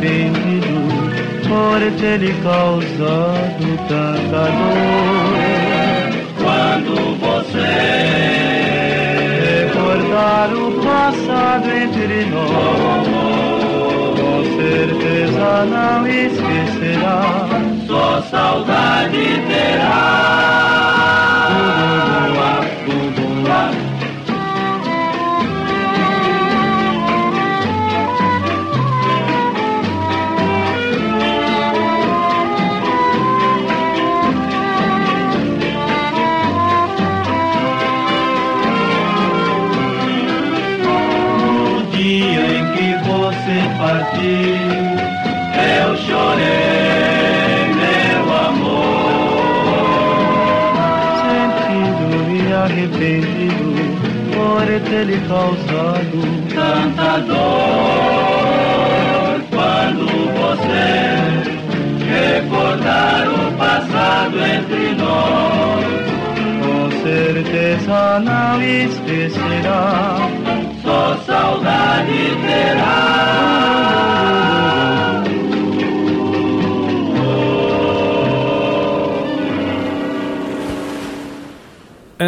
Arrependido por ter lhe causado tanta dor. Quando você recordar o passado entre nós. Com certeza não esquecerá, só saudade terá.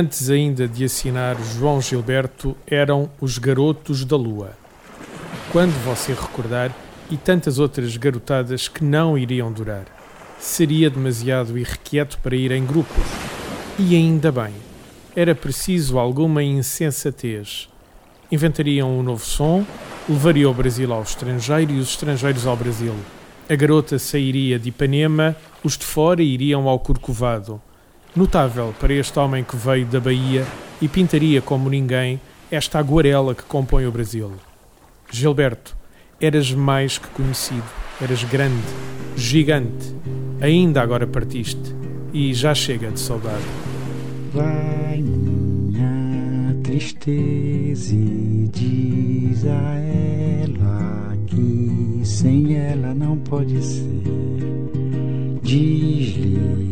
Antes ainda de assinar João Gilberto, eram os Garotos da Lua. Quando você recordar, e tantas outras garotadas que não iriam durar. Seria demasiado irrequieto para ir em grupos. E ainda bem, era preciso alguma insensatez. Inventariam um novo som, levaria o Brasil ao estrangeiro e os estrangeiros ao Brasil. A garota sairia de Ipanema, os de fora iriam ao Corcovado. Notável para este homem que veio da Bahia e pintaria como ninguém esta aguarela que compõe o Brasil. Gilberto, eras mais que conhecido, eras grande, gigante. Ainda agora partiste e já chega de saudade. Vai minha tristeza e diz a ela que sem ela não pode ser. Diz-lhe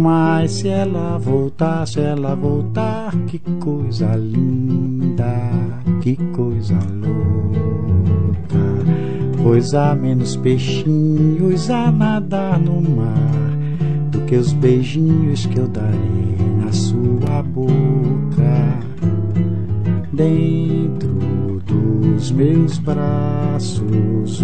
Mas se ela voltar, se ela voltar, que coisa linda, que coisa louca. Pois há menos peixinhos a nadar no mar do que os beijinhos que eu darei na sua boca. Dentro dos meus braços,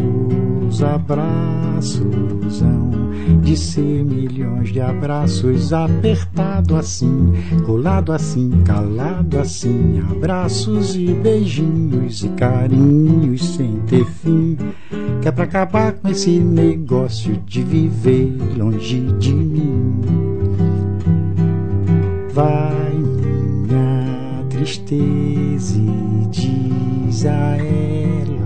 os abraços hão de ser milhões de abraços, apertado assim, colado assim, calado assim, abraços e beijinhos e carinhos sem ter fim, que é pra acabar com esse negócio de viver longe de mim. Vai minha tristeza e diz a ela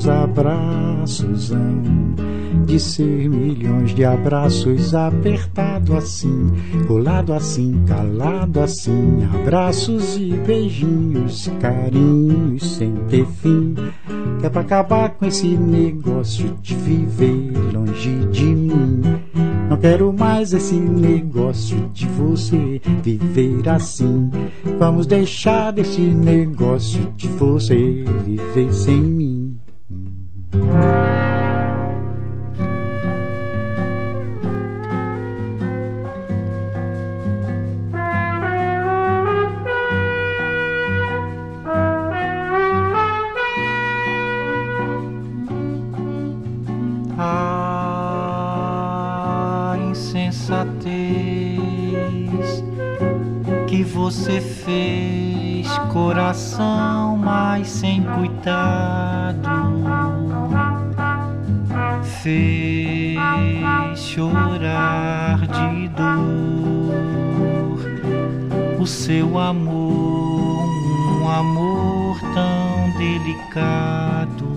os abraços hão de ser milhões de abraços apertado assim, colado assim, calado assim, abraços e beijinhos, carinhos sem ter fim, que é pra acabar com esse negócio de viver longe de mim. Não quero mais esse negócio de você viver assim. Vamos deixar desse negócio de você viver sem mim. Insensatez que você fez, coração, seu amor, um amor tão delicado.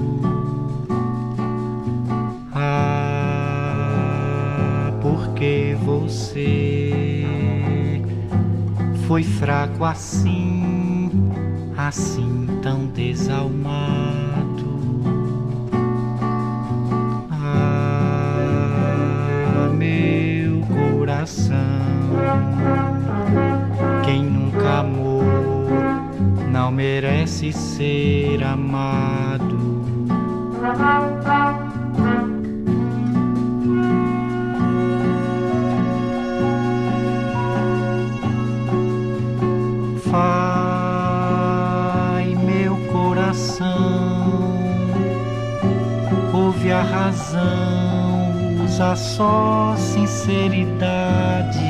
Ah, porque você foi fraco assim, merece ser amado. Vai, meu coração, ouve a razão, usa só sinceridade.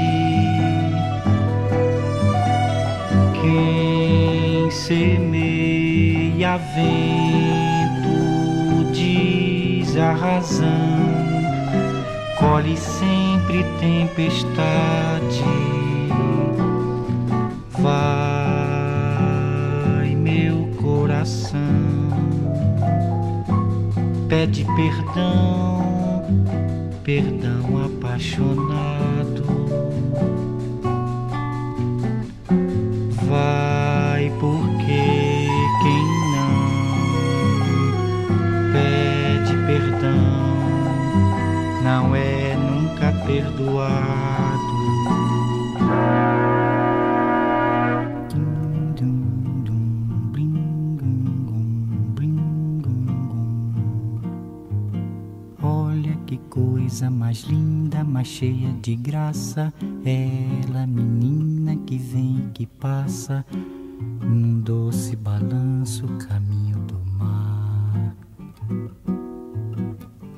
Semeia vento diz a razão, colhe sempre tempestade. Vai, meu coração, pede perdão, perdão apaixonado. Cheia de graça. Ela, menina que vem, que passa, num doce balanço, caminho do mar.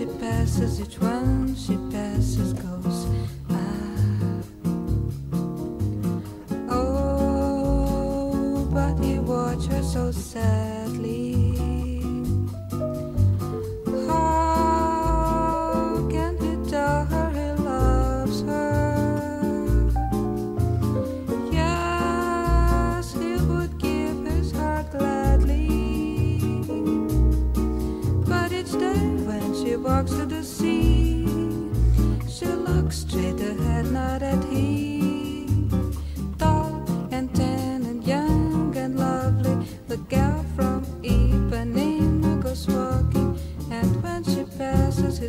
She passes, each one she passes goes. Ah. Oh, but he watched her so sadly.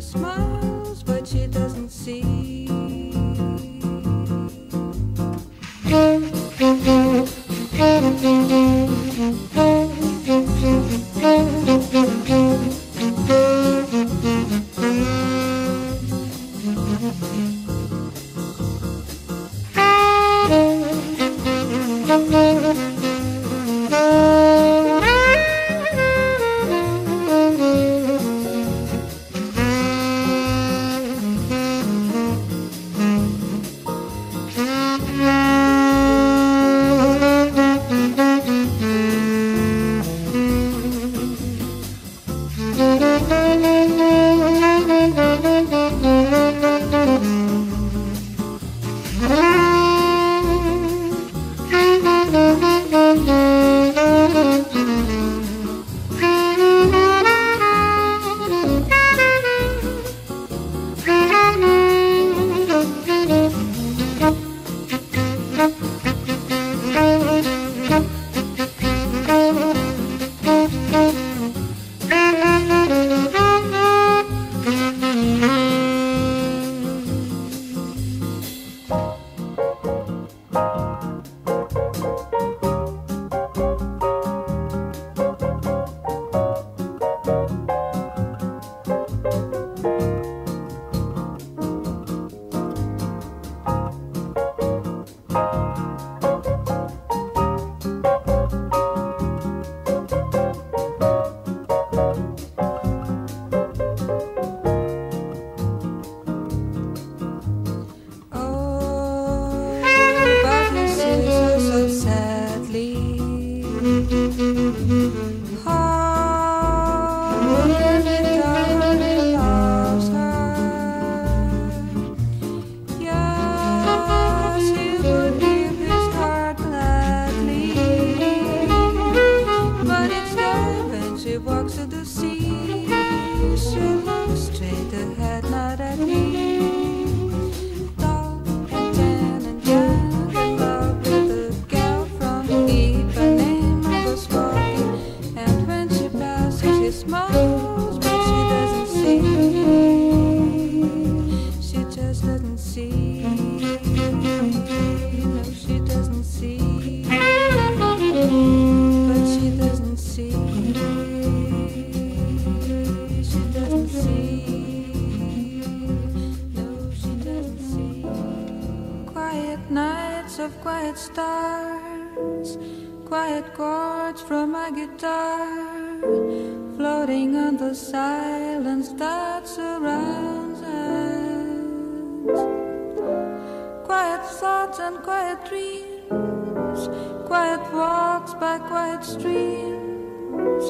Smiles, but she doesn't see. had by quiet streams,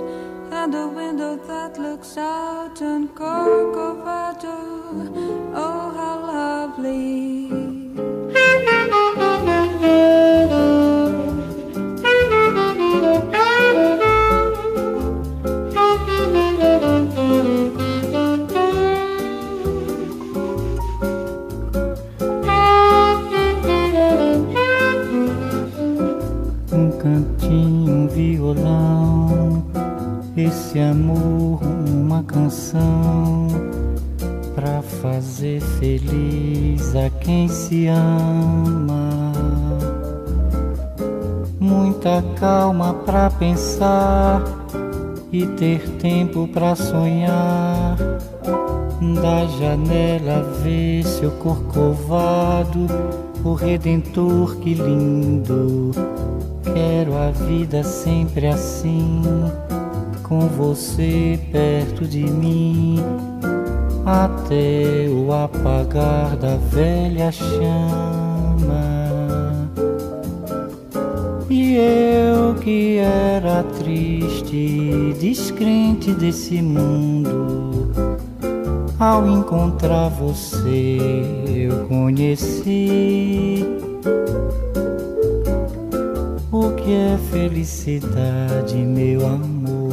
and a window that looks out on Corcovado. Ter tempo pra sonhar. Da janela ver seu corcovado, o redentor que lindo. Quero a vida sempre assim, com você perto de mim, até o apagar da velha chama. Eu que era triste, descrente desse mundo, ao encontrar você eu conheci o que é felicidade, meu amor.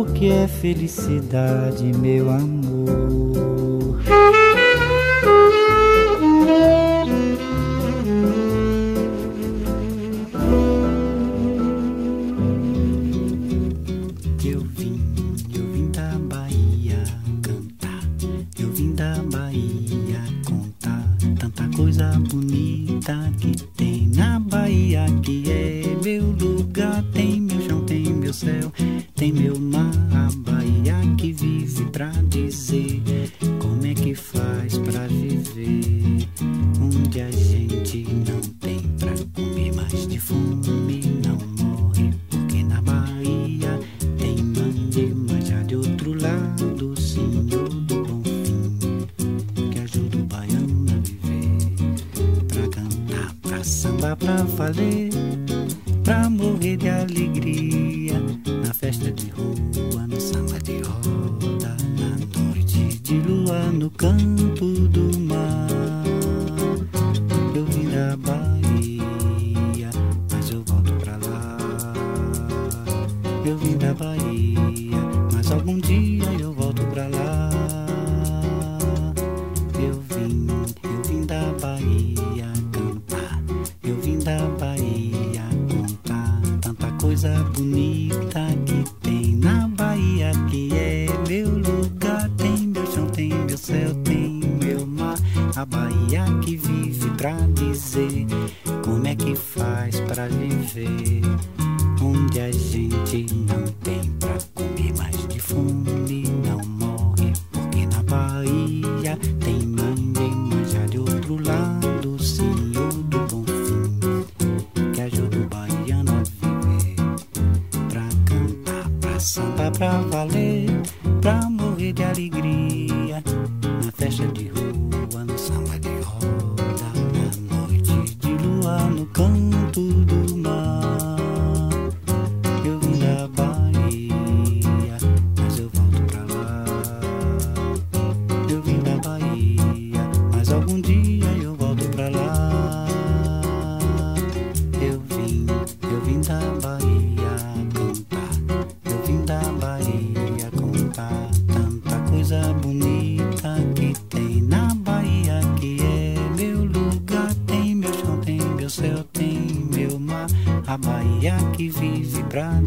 o que é felicidade, meu amor. Vive Bahia que vive pra dizer como é que faz pra viver onde a gente não encontrar.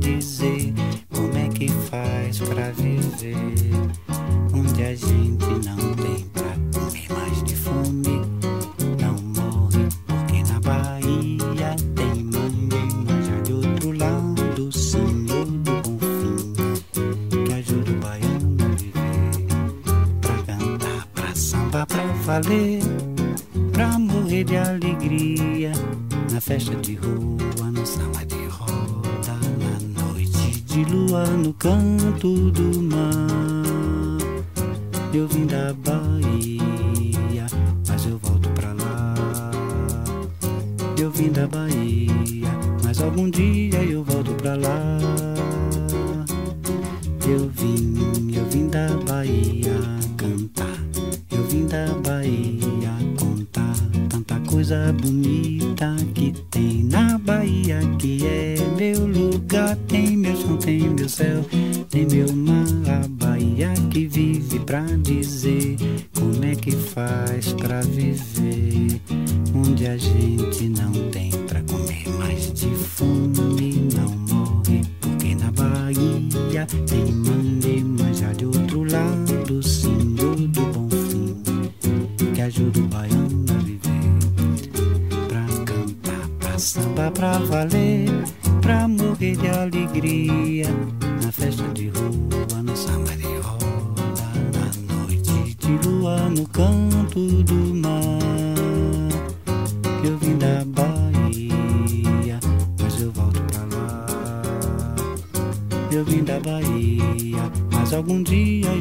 vida.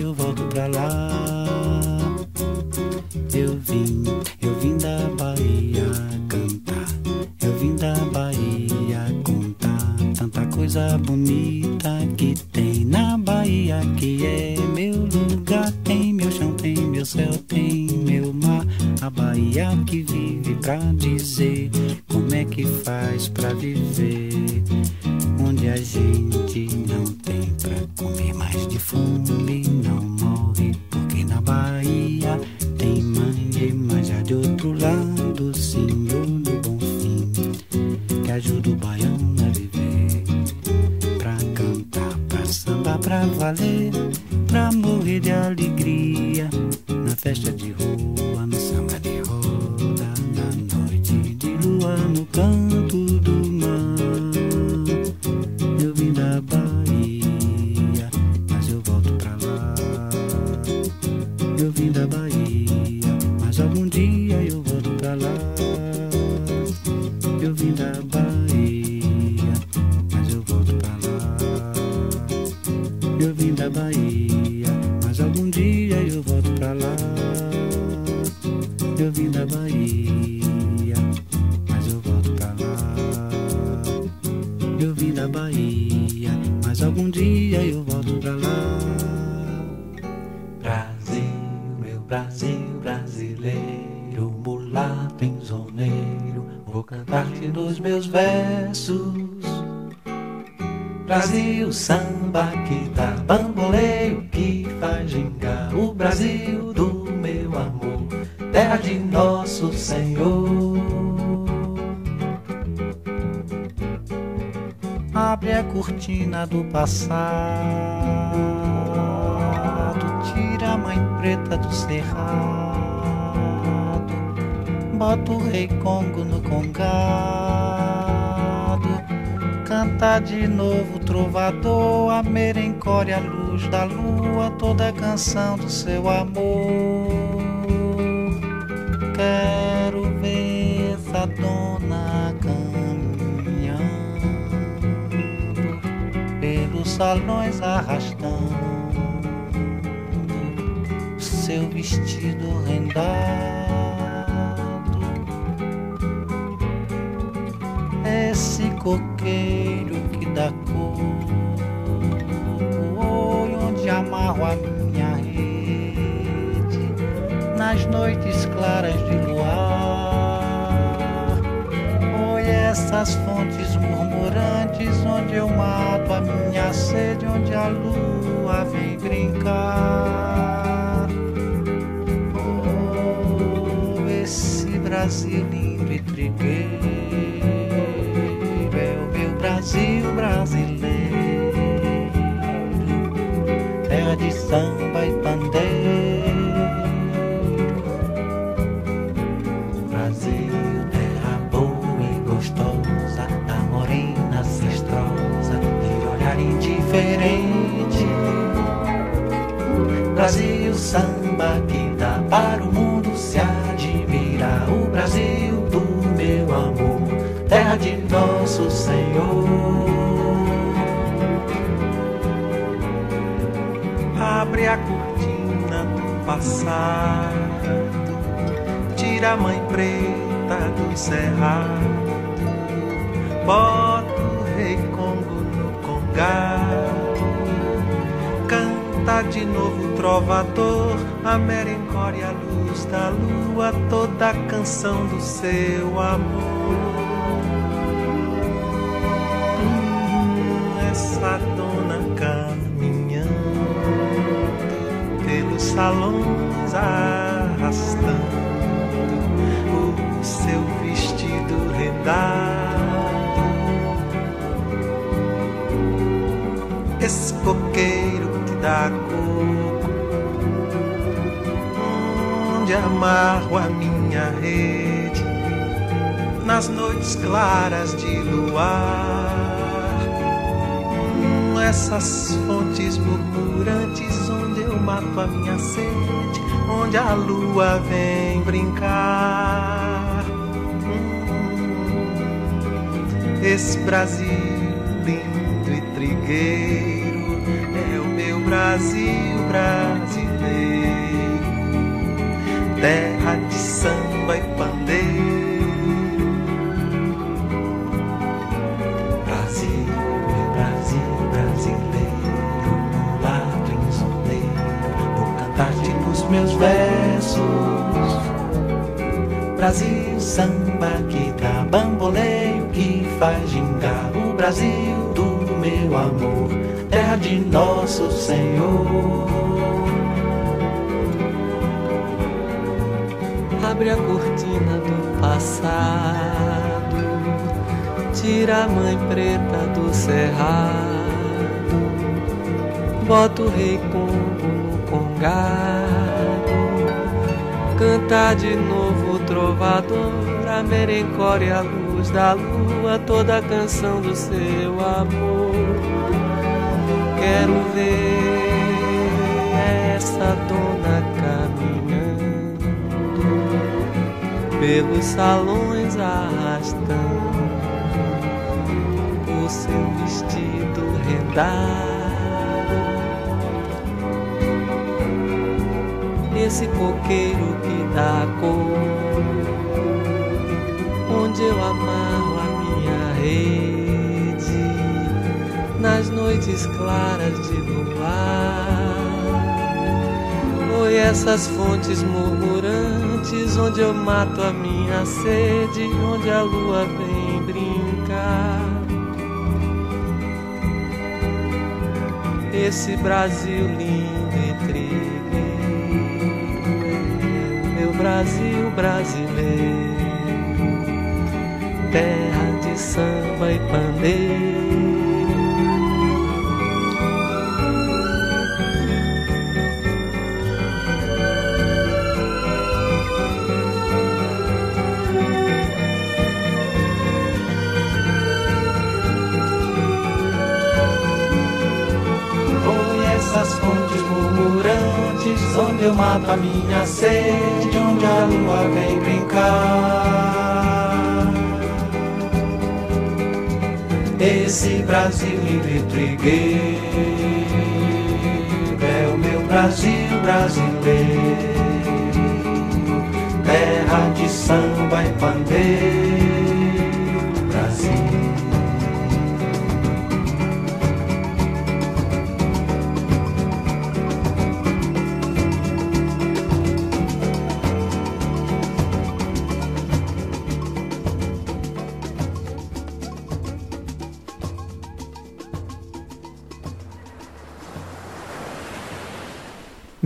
eu volto pra lá. Eu vim, eu vim da Bahia cantar, eu vim da Bahia contar tanta coisa bonita que tem na Bahia que é meu lugar, tem meu chão, tem meu céu, tem meu mar, a Bahia que vive pra dizer como é que faz pra viver, onde a gente passado Tira a mãe preta do cerrado Bota o rei Congo no congado Canta de novo o trovador A merencore, a luz da lua Toda a canção do seu amor. Quer salões arrastando seu vestido rendado. Esse coqueiro que dá cor, onde amarro a minha rede nas noites claras de luar. Oi, essas fontes murmurantes onde eu mato a minha sede, onde a lua vem brincar. Oh, esse Brasil preta do cerrado, bota o rei Congo no congado, canta de novo trovador, a merencória, a luz da lua, toda a canção do seu amor. Hum, essa dona caminhando pelos salões arrastando seu vestido rendado. Esse coqueiro que dá coco, onde amarro a minha rede nas noites claras de luar. Hum, essas fontes murmurantes onde eu mato a minha sede, onde a lua vem brincar. Esse Brasil lindo e trigueiro é o meu Brasil brasileiro, terra faz gingar o Brasil do meu amor, terra de nosso Senhor. Abre a cortina do passado, tira a mãe preta do cerrado, bota o rei Congo no congado, canta de novo o trovador, a merencória, a luz da lua, toda a canção do seu amor. Quero ver essa dona caminhando pelos salões arrastando o seu vestido rendado. Esse coqueiro que dá cor, onde eu amarro a minha rede nas noites claras de luar. Oi, essas fontes murmurantes, onde eu mato a minha sede, onde a lua vem brincar. Esse Brasil lindo e o meu Brasil brasileiro, terra de samba e pandeiro. essas fontes murmurantes, onde eu mato a minha sede, onde a lua vem brincar. Esse Brasil livre trigueiro. É o meu Brasil brasileiro, terra de samba e pandeiro,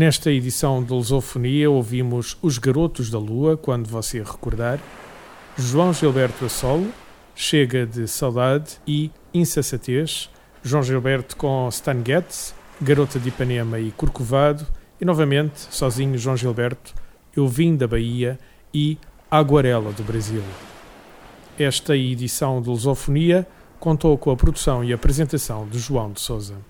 Nesta edição de Lusofonia ouvimos Os Garotos da Lua, quando você recordar, João Gilberto a solo, Chega de Saudade e Insensatez, João Gilberto com Stan Getz, Garota de Ipanema e Corcovado, e novamente, sozinho João Gilberto, Eu Vim da Bahia e Aguarela do Brasil. Esta edição de Lusofonia contou com a produção e apresentação de João de Souza.